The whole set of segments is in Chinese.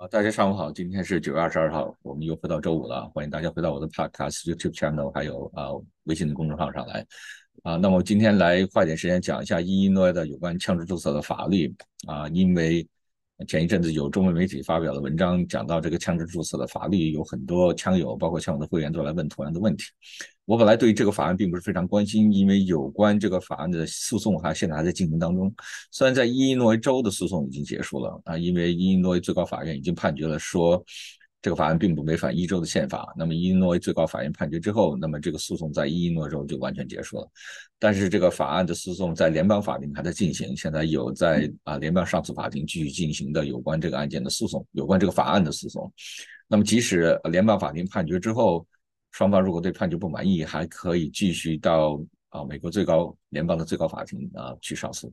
啊，大家上午好，今天是九月二十二号，我们又回到周五了，欢迎大家回到我的 Podcast YouTube channel，还有啊微信的公众号上来。啊，那么今天来花点时间讲一下伊诺的有关枪支注册的法律啊，因为前一阵子有中文媒体发表了文章，讲到这个枪支注册的法律，有很多枪友，包括枪友的会员都来问同样的问题。我本来对这个法案并不是非常关心，因为有关这个法案的诉讼还现在还在进行当中。虽然在伊利诺伊州的诉讼已经结束了啊，因为伊利诺伊最高法院已经判决了说这个法案并不违反一州的宪法。那么伊利诺伊最高法院判决之后，那么这个诉讼在伊利诺州就完全结束了。但是这个法案的诉讼在联邦法庭还在进行，现在有在啊联邦上诉法庭继续进行的有关这个案件的诉讼，有关这个法案的诉讼。那么即使联邦法庭判决之后，双方如果对判决不满意，还可以继续到啊美国最高联邦的最高法庭啊去上诉。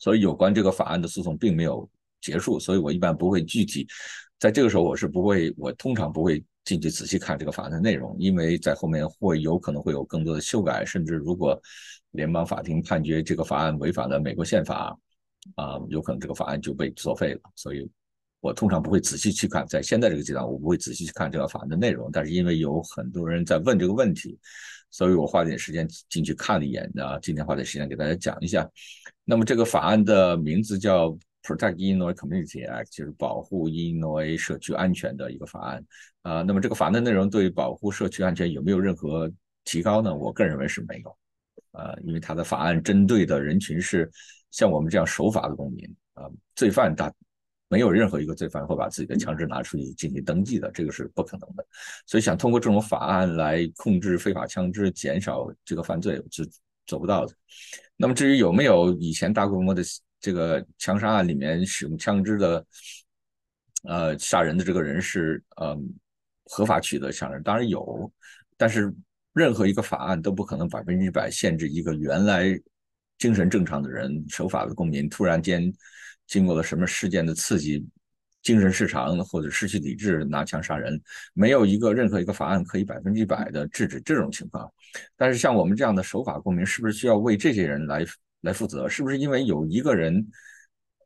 所以有关这个法案的诉讼并没有结束，所以我一般不会具体在这个时候我是不会，我通常不会进去仔细看这个法案的内容，因为在后面会有可能会有更多的修改，甚至如果联邦法庭判决这个法案违反了美国宪法啊，有可能这个法案就被作废了。所以。我通常不会仔细去看，在现在这个阶段，我不会仔细去看这个法案的内容。但是因为有很多人在问这个问题，所以我花点时间进去看了一眼啊。今天花点时间给大家讲一下。那么这个法案的名字叫 Protect Illinois Community Act，就是保护 in our 社区安全的一个法案啊。那么这个法案的内容对保护社区安全有没有任何提高呢？我个人认为是没有啊，因为它的法案针对的人群是像我们这样守法的公民啊，罪犯大。没有任何一个罪犯会把自己的枪支拿出去进行登记的，这个是不可能的。所以想通过这种法案来控制非法枪支，减少这个犯罪是做不到的。那么至于有没有以前大规模的这个枪杀案里面使用枪支的，呃，杀人的这个人是呃合法取得枪支，当然有，但是任何一个法案都不可能百分之百限制一个原来精神正常的人、守法的公民突然间。经过了什么事件的刺激，精神失常或者失去理智拿枪杀人，没有一个任何一个法案可以百分之百的制止这种情况。但是像我们这样的守法公民，是不是需要为这些人来来负责？是不是因为有一个人，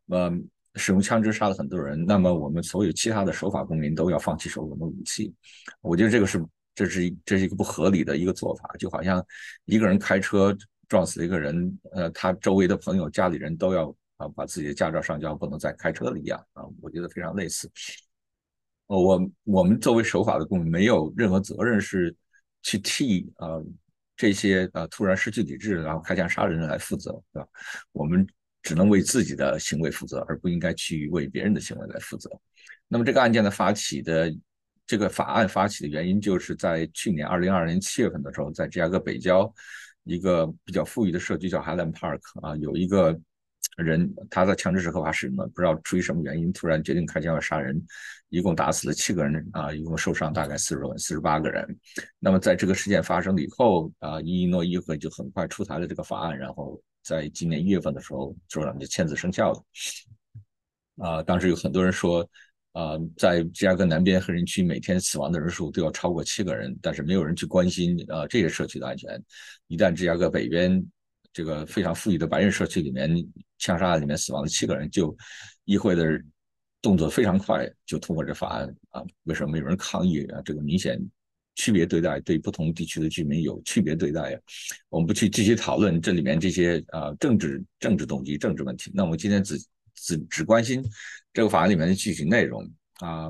呃，使用枪支杀了很多人，那么我们所有其他的守法公民都要放弃手中的武器？我觉得这个是这是这是一个不合理的一个做法，就好像一个人开车撞死一个人，呃，他周围的朋友、家里人都要。啊，把自己的驾照上交，不能再开车了一样啊，我觉得非常类似。哦，我我们作为守法的公民，没有任何责任是去替啊这些啊突然失去理智然后开枪杀人来负责，对吧？我们只能为自己的行为负责，而不应该去为别人的行为来负责。那么这个案件的发起的这个法案发起的原因，就是在去年二零二二年七月份的时候，在芝加哥北郊一个比较富裕的社区叫 Highland Park 啊，有一个。人他的枪支是合法使用的，不知道出于什么原因突然决定开枪要杀人，一共打死了七个人啊，一共受伤大概四十多四十八个人。那么在这个事件发生了以后啊，伊利诺议会就很快出台了这个法案，然后在今年一月份的时候州长就签字生效了。啊，当时有很多人说，啊，在芝加哥南边黑人区每天死亡的人数都要超过七个人，但是没有人去关心啊这些社区的安全。一旦芝加哥北边这个非常富裕的白人社区里面。枪杀案里面死亡的七个人，就议会的动作非常快，就通过这法案啊。为什么没有人抗议啊？这个明显区别对待，对不同地区的居民有区别对待呀。我们不去继续讨论这里面这些啊政治政治动机、政治问题。那我们今天只只只关心这个法案里面的具体内容啊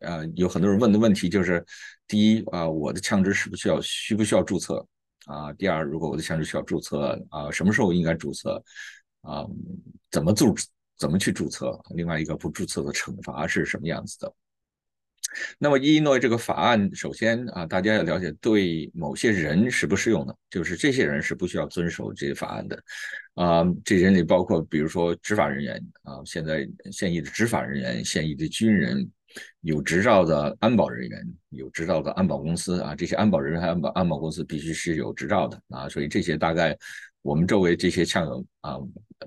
啊。有很多人问的问题就是：第一啊，我的枪支是不是需要需不需要注册啊？第二，如果我的项目需要注册啊，什么时候应该注册？啊，怎么注怎么去注册？另外一个不注册的惩罚是什么样子的？那么伊诺这个法案，首先啊，大家要了解，对某些人是不适用的，就是这些人是不需要遵守这些法案的。啊，这些人里包括，比如说执法人员啊，现在现役的执法人员、现役的军人、有执照的安保人员、有执照的安保公司啊，这些安保人员、安保安保公司必须是有执照的啊，所以这些大概。我们周围这些枪友啊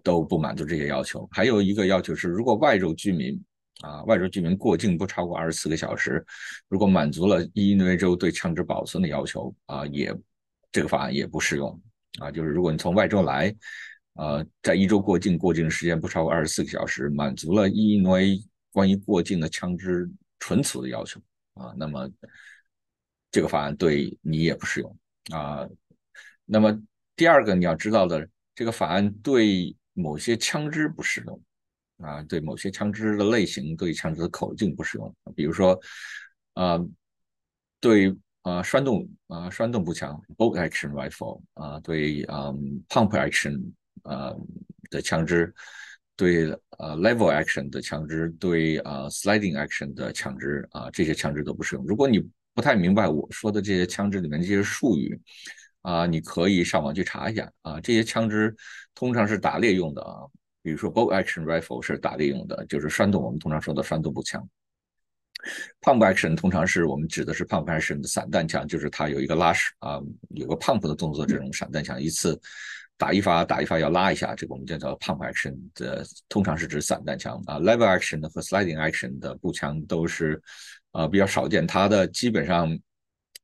都不满足这些要求。还有一个要求是，如果外州居民啊，外州居民过境不超过二十四个小时，如果满足了伊利诺州对枪支保存的要求啊，也这个法案也不适用啊。就是如果你从外州来，呃，在一周过境，过境时间不超过二十四个小时，满足了伊利诺关于过境的枪支存储的要求啊，那么这个法案对你也不适用啊。那么第二个你要知道的，这个法案对某些枪支不适用啊，对某些枪支的类型、对枪支的口径不适用。比如说啊，对啊栓动啊栓动步枪 （bolt action rifle） 啊，对啊 pump action 啊的枪支。对呃 level action 的枪支，对啊 sliding action 的枪支啊，这些枪支都不适用。如果你不太明白我说的这些枪支里面这些术语啊，你可以上网去查一下啊。这些枪支通常是打猎用的啊，比如说 bolt action rifle 是打猎用的，就是栓动，我们通常说的栓动步枪。pump action 通常是我们指的是 pump action 的散弹枪，就是它有一个拉式啊，有个 pump 的动作，这种散弹枪一次。打一发，打一发要拉一下，这个我们叫做 pump action 的，通常是指散弹枪啊。lever action 和 sliding action 的步枪都是啊比较少见，它的基本上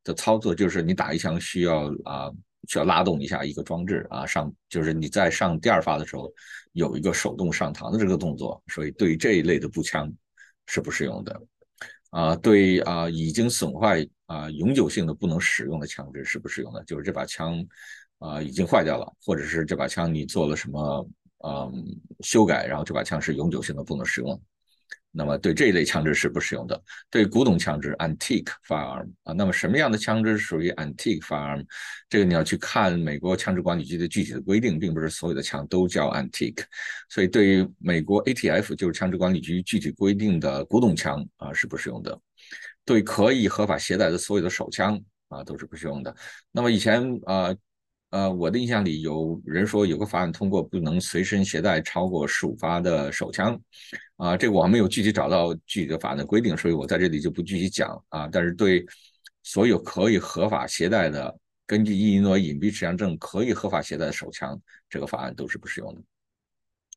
的操作就是你打一枪需要啊需要拉动一下一个装置啊上，就是你在上第二发的时候有一个手动上膛的这个动作，所以对这一类的步枪是不适用的啊。对啊，已经损坏啊永久性的不能使用的枪支是不适用的，就是这把枪。啊，已经坏掉了，或者是这把枪你做了什么嗯修改，然后这把枪是永久性的不能使用。那么对这一类枪支是不适用的。对古董枪支 （antique firearm） 啊，那么什么样的枪支属于 antique firearm？这个你要去看美国枪支管理局的具体的规定，并不是所有的枪都叫 antique。所以对于美国 ATF 就是枪支管理局具体规定的古董枪啊是不适用的。对可以合法携带的所有的手枪啊都是不适用的。那么以前啊。呃我的印象里有人说有个法案通过，不能随身携带超过十五发的手枪，啊，这个我还没有具体找到具体的法案的规定，所以我在这里就不具体讲啊。但是对所有可以合法携带的，根据伊利诺隐蔽持枪证可以合法携带的手枪，这个法案都是不适用的。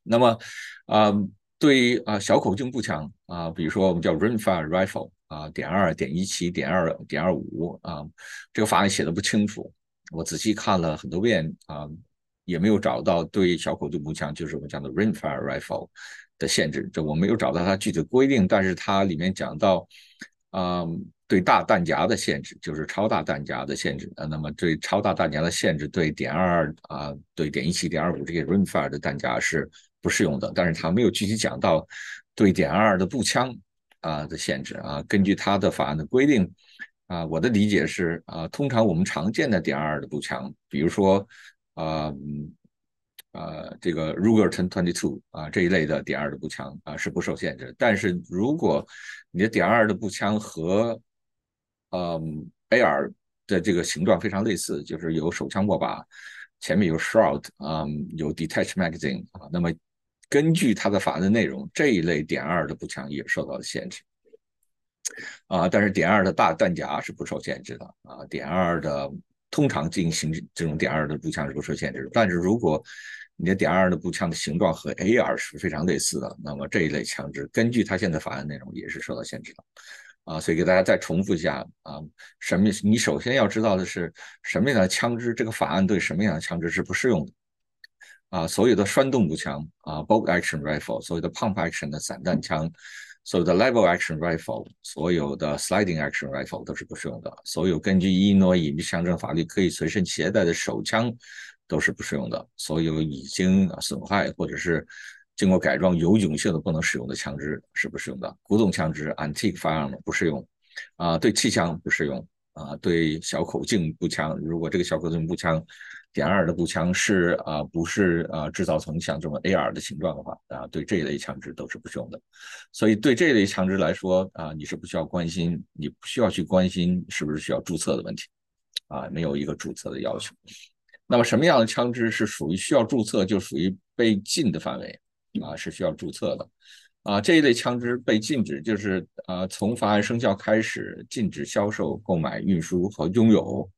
那么，啊，对于啊小口径步枪啊，比如说我们叫 rimfire rifle 啊，点二、点一七、点二、点二五啊，这个法案写的不清楚。我仔细看了很多遍啊，也没有找到对小口径步枪，就是我们讲的 rimfire rifle 的限制。这我没有找到它具体的规定，但是它里面讲到，啊，对大弹夹的限制，就是超大弹夹的限制。啊，那么对超大弹夹的限制，对点二二啊，对点一七、点二五这些 rimfire 的弹夹是不适用的。但是它没有具体讲到对点二的步枪啊的限制啊。根据它的法案的规定。啊，我的理解是，啊，通常我们常见的点二的步枪，比如说，啊，啊，这个 Ruger 1022啊这一类的点二的步枪啊是不受限制。但是如果你的点二的步枪和，嗯，AR 的这个形状非常类似，就是有手枪握把，前面有 shroud，嗯，有 detach magazine 啊，那么根据它的法案的内容，这一类点二的步枪也受到了限制。啊，但是点二的大弹夹是不受限制的啊。点二的通常进行这种点二的步枪是不受限制的。但是如果你的点二的步枪的形状和 AR 是非常类似的，那么这一类枪支根据它现在法案内容也是受到限制的啊。所以给大家再重复一下啊，什么？你首先要知道的是什么样的枪支，这个法案对什么样的枪支是不适用的啊？所有的栓动步枪啊，bolt action rifle，所有的 pump action 的散弹枪。所有的 level action rifle，所有的 sliding action rifle 都是不适用的。所有根据伊诺隐蔽枪证法律可以随身携带的手枪都是不适用的。所有已经损坏或者是经过改装有永性的不能使用的枪支是不适用的。古董枪支 antique firearm 不适用。啊，对气枪不适用。啊，对小口径步枪，如果这个小口径步枪。点二的步枪是啊，不是啊，制造成像这种 AR 的形状的话啊，对这一类枪支都是不适用的。所以对这一类枪支来说啊，你是不需要关心，你不需要去关心是不是需要注册的问题啊，没有一个注册的要求。那么什么样的枪支是属于需要注册，就属于被禁的范围啊，是需要注册的啊。这一类枪支被禁止，就是啊，从法案生效开始禁止销售、购买、运输和拥有。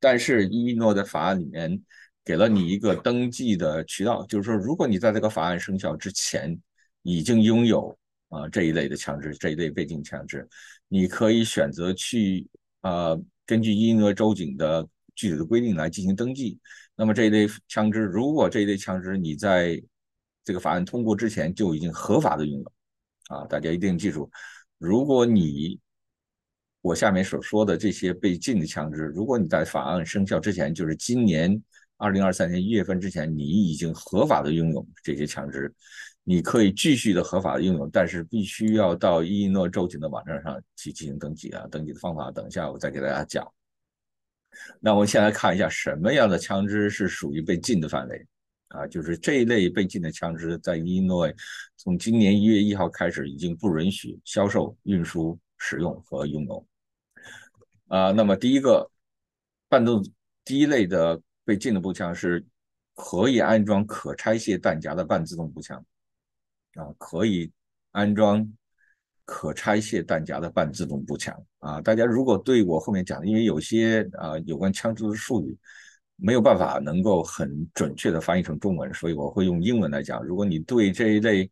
但是伊诺的法案里面给了你一个登记的渠道，就是说，如果你在这个法案生效之前已经拥有啊这一类的枪支，这一类被禁枪支，你可以选择去啊根据伊利诺州警的具体的规定来进行登记。那么这一类枪支，如果这一类枪支你在这个法案通过之前就已经合法的拥有啊，大家一定记住，如果你我下面所说的这些被禁的枪支，如果你在法案生效之前，就是今年二零二三年一月份之前，你已经合法的拥有这些枪支，你可以继续的合法的拥有，但是必须要到伊诺州警的网站上去进行登记啊，登记的方法等一下我再给大家讲。那我们先来看一下什么样的枪支是属于被禁的范围。啊，就是这一类被禁的枪支，在伊诺从今年一月一号开始，已经不允许销售、运输、使用和拥有。啊，那么第一个半动第一类的被禁的步枪是可以安装可拆卸弹夹的半自动步枪。啊，可以安装可拆卸弹夹的半自动步枪。啊，大家如果对我后面讲的，因为有些啊有关枪支的术语。没有办法能够很准确的翻译成中文，所以我会用英文来讲。如果你对这一类，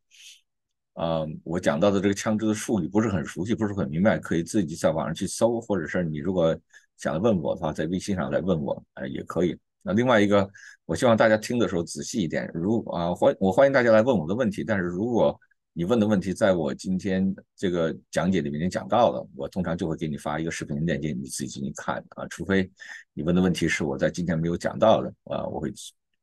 呃，我讲到的这个枪支的术语不是很熟悉，不是很明白，可以自己在网上去搜，或者是你如果想问我的话，在微信上来问我，呃，也可以。那另外一个，我希望大家听的时候仔细一点。如啊欢我欢迎大家来问我的问题，但是如果你问的问题在我今天这个讲解里面已经讲到了，我通常就会给你发一个视频链接，你自己进去看啊。除非你问的问题是我在今天没有讲到的啊，我会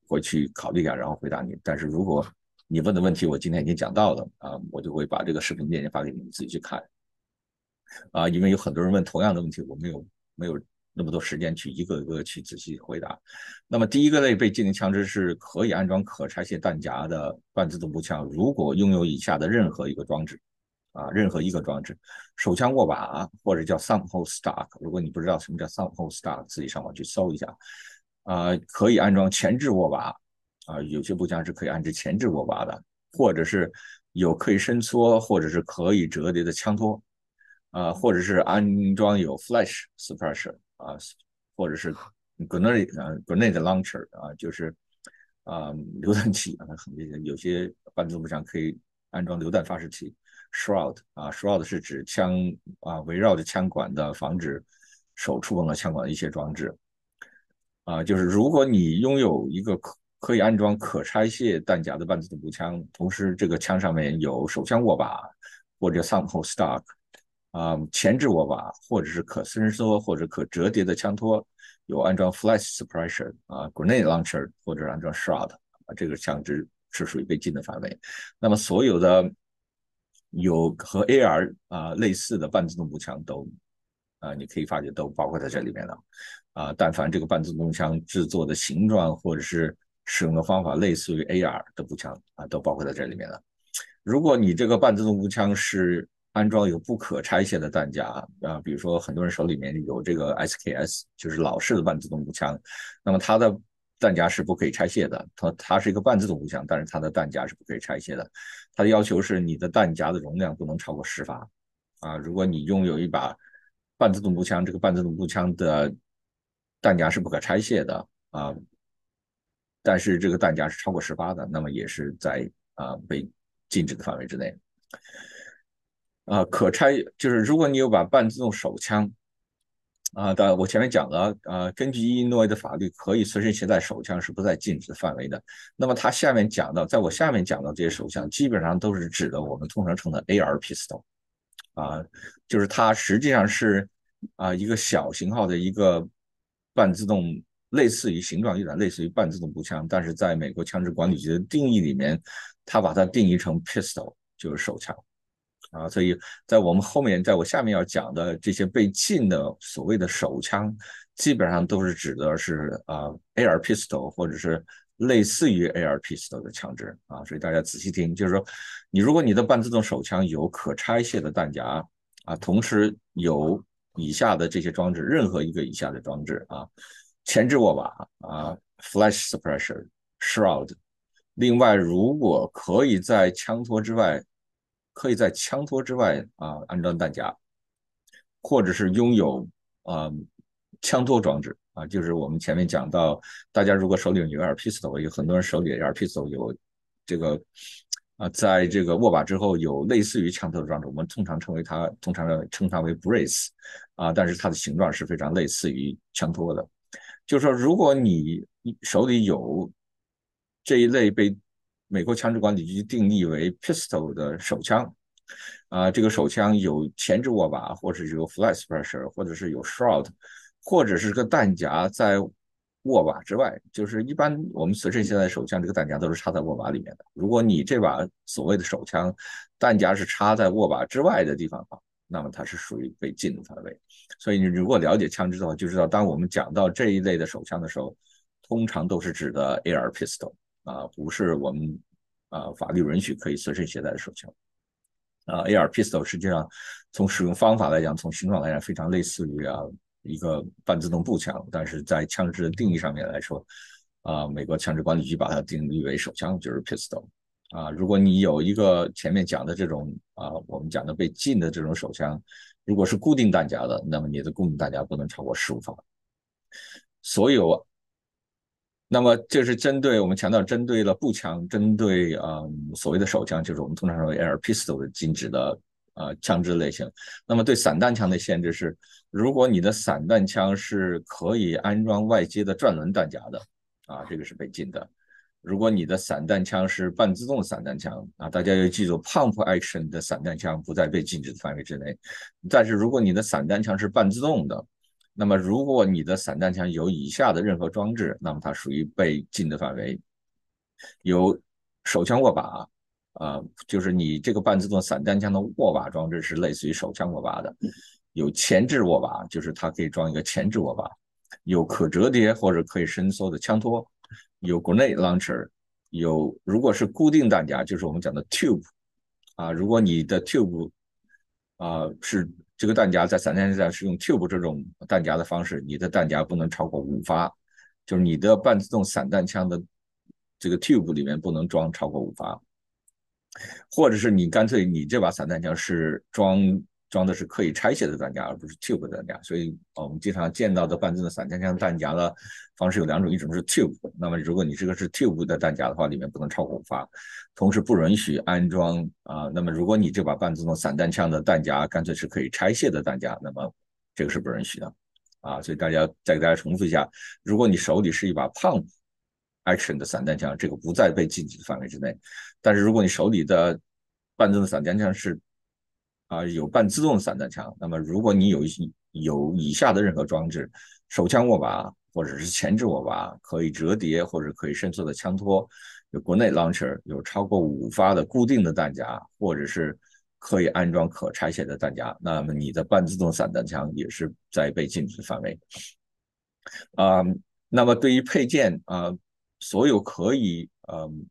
会去考虑一下，然后回答你。但是如果你问的问题我今天已经讲到了啊，我就会把这个视频链接发给你，你自己去看啊。因为有很多人问同样的问题，我没有没有。那么多时间去一个一个去仔细回答。那么第一个类被禁令枪支是可以安装可拆卸弹夹的半自动步枪，如果拥有以下的任何一个装置，啊，任何一个装置，手枪握把或者叫 thumb hold stock。如果你不知道什么叫 thumb hold stock，自己上网去搜一下。啊，可以安装前置握把，啊，有些步枪是可以安置前置握把的，或者是有可以伸缩或者是可以折叠的枪托，啊，或者是安装有 flash suppressor。啊，或者是 grenade 啊，grenade launcher 啊，就是啊，榴弹器啊，很有些半自动步枪可以安装榴弹发射器。shroud 啊，shroud 是指枪啊围绕着枪管的，防止手触碰到枪管的一些装置。啊，就是如果你拥有一个可可以安装可拆卸弹夹的半自动步枪，同时这个枪上面有手枪握把或者 thumb hold stock。啊，前置握把或者是可伸缩或者可折叠的枪托，有安装 flash suppressor 啊，grenade launcher 或者安装 shroud 啊，这个枪支是属于被禁的范围。那么所有的有和 AR 啊类似的半自动步枪都啊，你可以发觉都包括在这里面了啊。但凡这个半自动枪制作的形状或者是使用的方法类似于 AR 的步枪啊，都包括在这里面了。如果你这个半自动步枪是安装有不可拆卸的弹夹啊，比如说很多人手里面有这个 SKS，就是老式的半自动步枪，那么它的弹夹是不可以拆卸的。它它是一个半自动步枪，但是它的弹夹是不可以拆卸的。它的要求是你的弹夹的容量不能超过十发啊。如果你拥有一把半自动步枪，这个半自动步枪的弹夹是不可拆卸的啊，但是这个弹夹是超过十八的，那么也是在啊被禁止的范围之内。啊，可拆就是如果你有把半自动手枪，啊，当然我前面讲了，啊，根据伊利诺的法律，可以随身携带手枪是不在禁止范围的。那么他下面讲到，在我下面讲到这些手枪，基本上都是指的我们通常称的 AR pistol，啊，就是它实际上是啊一个小型号的一个半自动，类似于形状有点类似于半自动步枪，但是在美国枪支管理局的定义里面，它把它定义成 pistol，就是手枪。啊，所以在我们后面，在我下面要讲的这些被禁的所谓的手枪，基本上都是指的是啊 AR pistol 或者是类似于 AR pistol 的枪支啊。所以大家仔细听，就是说，你如果你的半自动手枪有可拆卸的弹夹啊，同时有以下的这些装置，任何一个以下的装置啊，前置握把啊，flash suppressor，shroud，另外如果可以在枪托之外。可以在枪托之外啊安装弹夹，或者是拥有啊枪托装置啊，就是我们前面讲到，大家如果手里有 AR pistol，有很多人手里 AR pistol 有这个啊，在这个握把之后有类似于枪托的装置，我们通常称为它，通常称它为 brace 啊，但是它的形状是非常类似于枪托的。就是说，如果你手里有这一类被美国枪支管理局定义为 pistol 的手枪啊，这个手枪有前置握把，或者是有 flight suppressor，或者是有 shroud，或者是个弹夹在握把之外。就是一般我们随身携带手枪，这个弹夹都是插在握把里面的。如果你这把所谓的手枪弹夹是插在握把之外的地方的话，那么它是属于被禁的范围。所以你如果了解枪支的话，就知道当我们讲到这一类的手枪的时候，通常都是指的 AR pistol 啊，不是我们啊法律允许可以随身携带的手枪。啊，AR pistol 实际上从使用方法来讲，从形状来讲非常类似于啊一个半自动步枪，但是在枪支的定义上面来说，啊，美国枪支管理局把它定义为手枪，就是 pistol。啊，如果你有一个前面讲的这种啊，我们讲的被禁的这种手枪，如果是固定弹夹的，那么你的固定弹夹不能超过十五发。所有。那么这是针对我们强调，针对了步枪，针对啊所谓的手枪，就是我们通常说 air pistol 的禁止的啊枪支类型。那么对散弹枪的限制是，如果你的散弹枪是可以安装外接的转轮弹夹的啊，这个是被禁的。如果你的散弹枪是半自动散弹枪啊，大家要记住，pump action 的散弹枪不在被禁止的范围之内。但是如果你的散弹枪是半自动的，那么，如果你的散弹枪有以下的任何装置，那么它属于被禁的范围：有手枪握把，啊，就是你这个半自动散弹枪的握把装置是类似于手枪握把的；有前置握把，就是它可以装一个前置握把；有可折叠或者可以伸缩的枪托；有 grenade launcher；有如果是固定弹夹，就是我们讲的 tube，啊，如果你的 tube，啊是。这个弹夹在散弹枪上是用 tube 这种弹夹的方式，你的弹夹不能超过五发，就是你的半自动散弹枪的这个 tube 里面不能装超过五发，或者是你干脆你这把散弹枪是装。装的是可以拆卸的弹夹，而不是 tube 弹夹，所以我们经常见到的半自动散弹枪弹夹的方式有两种，一种是 tube，那么如果你这个是 tube 的弹夹的话，里面不能超过五发，同时不允许安装啊。那么如果你这把半自动散弹枪的弹夹干脆是可以拆卸的弹夹，那么这个是不允许的啊。所以大家再给大家重复一下，如果你手里是一把 pump action 的散弹枪，这个不在被禁止的范围之内，但是如果你手里的半自动散弹枪是啊，有半自动散弹枪。那么，如果你有有以下的任何装置，手枪握把或者是前置握把，可以折叠或者可以伸缩的枪托，有国内 launcher，有超过五发的固定的弹夹，或者是可以安装可拆卸的弹夹，那么你的半自动散弹枪也是在被禁止范围。啊，那么对于配件啊，所有可以嗯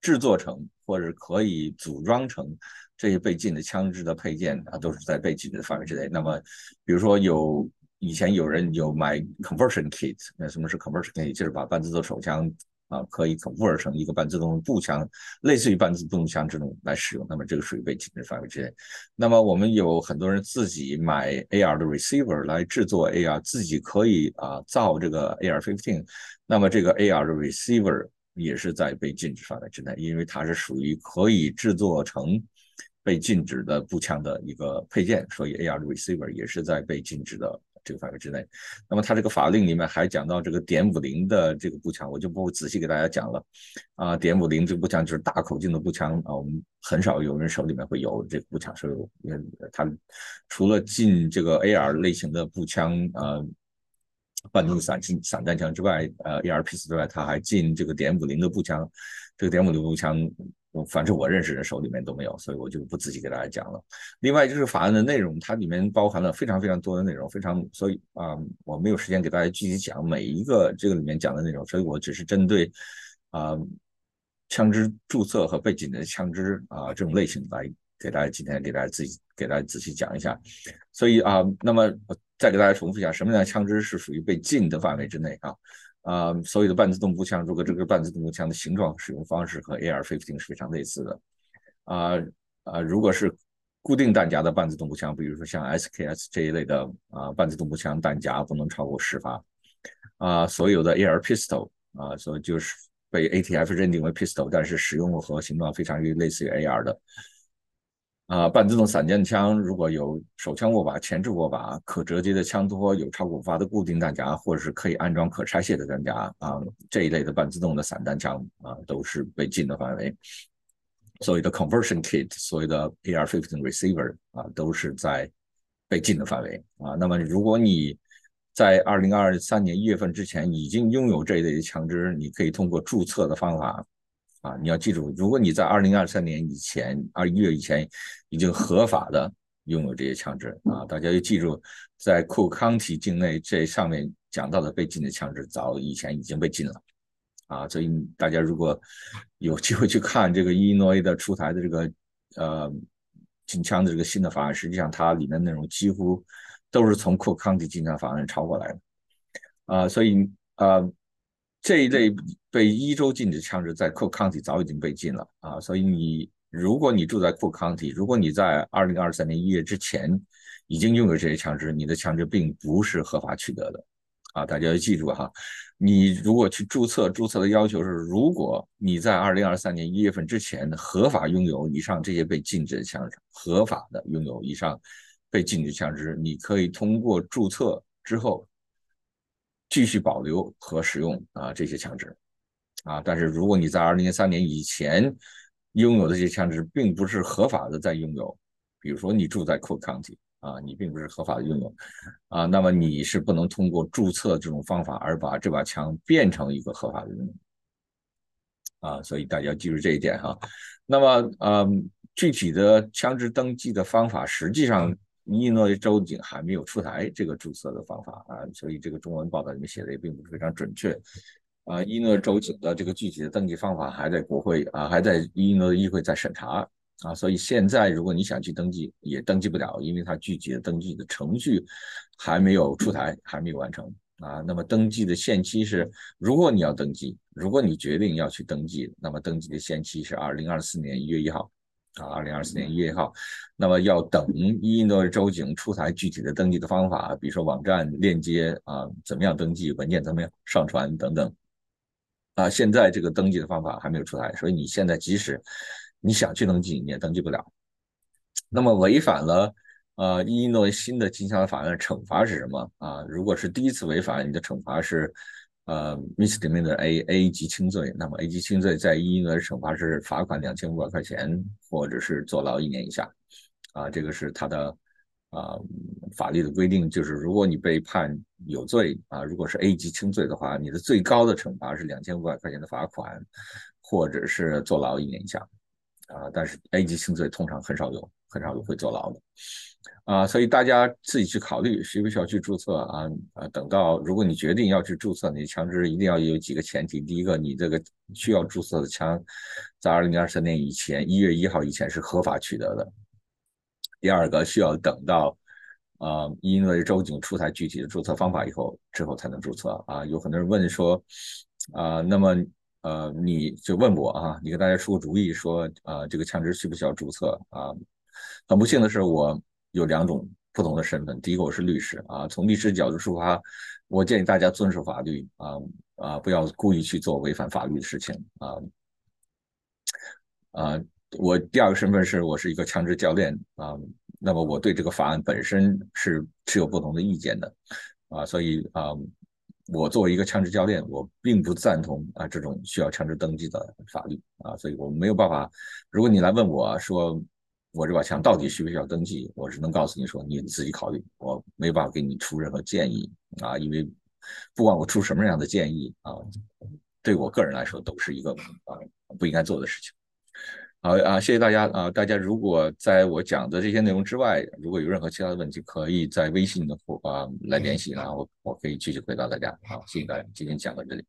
制作成或者可以组装成。这些被禁的枪支的配件啊，都是在被禁止的范围之内。那么，比如说有以前有人有买 conversion kit，那什么是 conversion kit？就是把半自动手枪啊，可以 convert 成一个半自动步枪，类似于半自动枪这种来使用。那么这个属于被禁的范围之内。那么我们有很多人自己买 AR 的 receiver 来制作 AR，自己可以啊造这个 AR fifteen。那么这个 AR 的 receiver 也是在被禁止范围之内，因为它是属于可以制作成。被禁止的步枪的一个配件，所以 AR receiver 也是在被禁止的这个范围之内。那么它这个法令里面还讲到这个点五零的这个步枪，我就不仔细给大家讲了。啊，点五零这个步枪就是大口径的步枪啊，我们很少有人手里面会有这个步枪，所以它除了禁这个 AR 类型的步枪呃，半自动散散弹枪之外，呃，AR P 之外，它还禁这个点五零的步枪。这个点五零步枪。反正我认识人手里面都没有，所以我就不仔细给大家讲了。另外就是法案的内容，它里面包含了非常非常多的内容，非常所以啊，我没有时间给大家具体讲每一个这个里面讲的内容，所以我只是针对啊枪支注册和背景的枪支啊这种类型来给大家今天给大家自己给大家仔细讲一下。所以啊，那么再给大家重复一下，什么样的枪支是属于被禁的范围之内啊？啊，所有的半自动步枪，如果这个半自动步枪的形状、使用方式和 AR-15 是非常类似的，啊啊，如果是固定弹夹的半自动步枪，比如说像 SKS 这一类的啊，半自动步枪弹夹不能超过十发，啊，所有的 AR pistol 啊，所以就是被 ATF 认定为 pistol，但是使用和形状非常类似于 AR 的。啊，半自动散弹枪如果有手枪握把、前置握把、可折叠的枪托、有超过五发的固定弹夹，或者是可以安装可拆卸的弹夹啊，这一类的半自动的散弹枪啊，都是被禁的范围。所谓的 conversion kit，所谓的 AR-15 receiver 啊，都是在被禁的范围啊。那么如果你在二零二三年一月份之前已经拥有这一类的枪支，你可以通过注册的方法啊，你要记住，如果你在二零二三年以前二一月以前已经合法的拥有这些枪支啊，大家要记住，在库康体境内这上面讲到的被禁的枪支，早以前已经被禁了。啊，所以大家如果有机会去看这个伊诺伊的出台的这个呃禁枪的这个新的法案，实际上它里面内容几乎都是从库康迪禁枪法案抄过来的啊，所以啊这一类被一周禁止枪支在 Cook County 早已经被禁了啊，所以你如果你住在 Cook County，，如果你在二零二三年一月之前已经拥有这些枪支，你的枪支并不是合法取得的啊，大家要记住哈。你如果去注册，注册的要求是，如果你在二零二三年一月份之前合法拥有以上这些被禁止的枪支，合法的拥有以上被禁止枪支，你可以通过注册之后继续保留和使用啊这些枪支啊。但是如果你在二零零三年以前拥有的这些枪支并不是合法的在拥有，比如说你住在 Cook County。啊，你并不是合法的拥有，啊，那么你是不能通过注册这种方法而把这把枪变成一个合法的拥有，啊，所以大家要记住这一点哈。那么，嗯，具体的枪支登记的方法，实际上伊诺州警还没有出台这个注册的方法啊，所以这个中文报道里面写的也并不是非常准确，啊，伊诺州警的这个具体的登记方法还在国会啊，还在伊利诺议会在审查。啊，所以现在如果你想去登记，也登记不了，因为它具体的登记的程序还没有出台，还没有完成啊。那么登记的限期是，如果你要登记，如果你决定要去登记，那么登记的限期是二零二四年一月一号啊，二零二四年一月一号。那么要等伊利诺州警出台具体的登记的方法，比如说网站链接啊，怎么样登记，文件怎么样上传等等啊。现在这个登记的方法还没有出台，所以你现在即使。你想去登记，你也登记不了。那么违反了呃伊利诺新的禁枪法案的惩罚是什么啊？如果是第一次违反，你的惩罚是呃 misdemeanor A A 级轻罪。那么 A 级轻罪在伊利诺的惩罚是罚款两千五百块钱，或者是坐牢一年以下。啊，这个是他的啊法律的规定，就是如果你被判有罪啊，如果是 A 级轻罪的话，你的最高的惩罚是两千五百块钱的罚款，或者是坐牢一年以下。啊，但是 A 级轻罪通常很少有，很少有会坐牢的，啊，所以大家自己去考虑需不需要去注册啊啊，等到如果你决定要去注册，你枪支一定要有几个前提，第一个，你这个需要注册的枪，在二零二三年以前一月一号以前是合法取得的，第二个需要等到啊，因为州警出台具体的注册方法以后之后才能注册啊，有很多人问说啊，那么。呃，你就问我啊，你给大家出个主意，说啊，这个枪支需不需要注册啊？很不幸的是，我有两种不同的身份。第一个，我是律师啊，从律师角度出发，我建议大家遵守法律啊啊，不要故意去做违反法律的事情啊啊。我第二个身份是我是一个枪支教练啊，那么我对这个法案本身是持有不同的意见的啊，所以啊。我作为一个枪支教练，我并不赞同啊这种需要枪支登记的法律啊，所以我没有办法。如果你来问我说我这把枪到底需不需要登记，我只能告诉你说你自己考虑，我没办法给你出任何建议啊，因为不管我出什么样的建议啊，对我个人来说都是一个啊不应该做的事情。好啊，谢谢大家啊！大家如果在我讲的这些内容之外，如果有任何其他的问题，可以在微信的啊来联系，然后我可以继续回答大家。好，谢谢大家，今天讲到这里。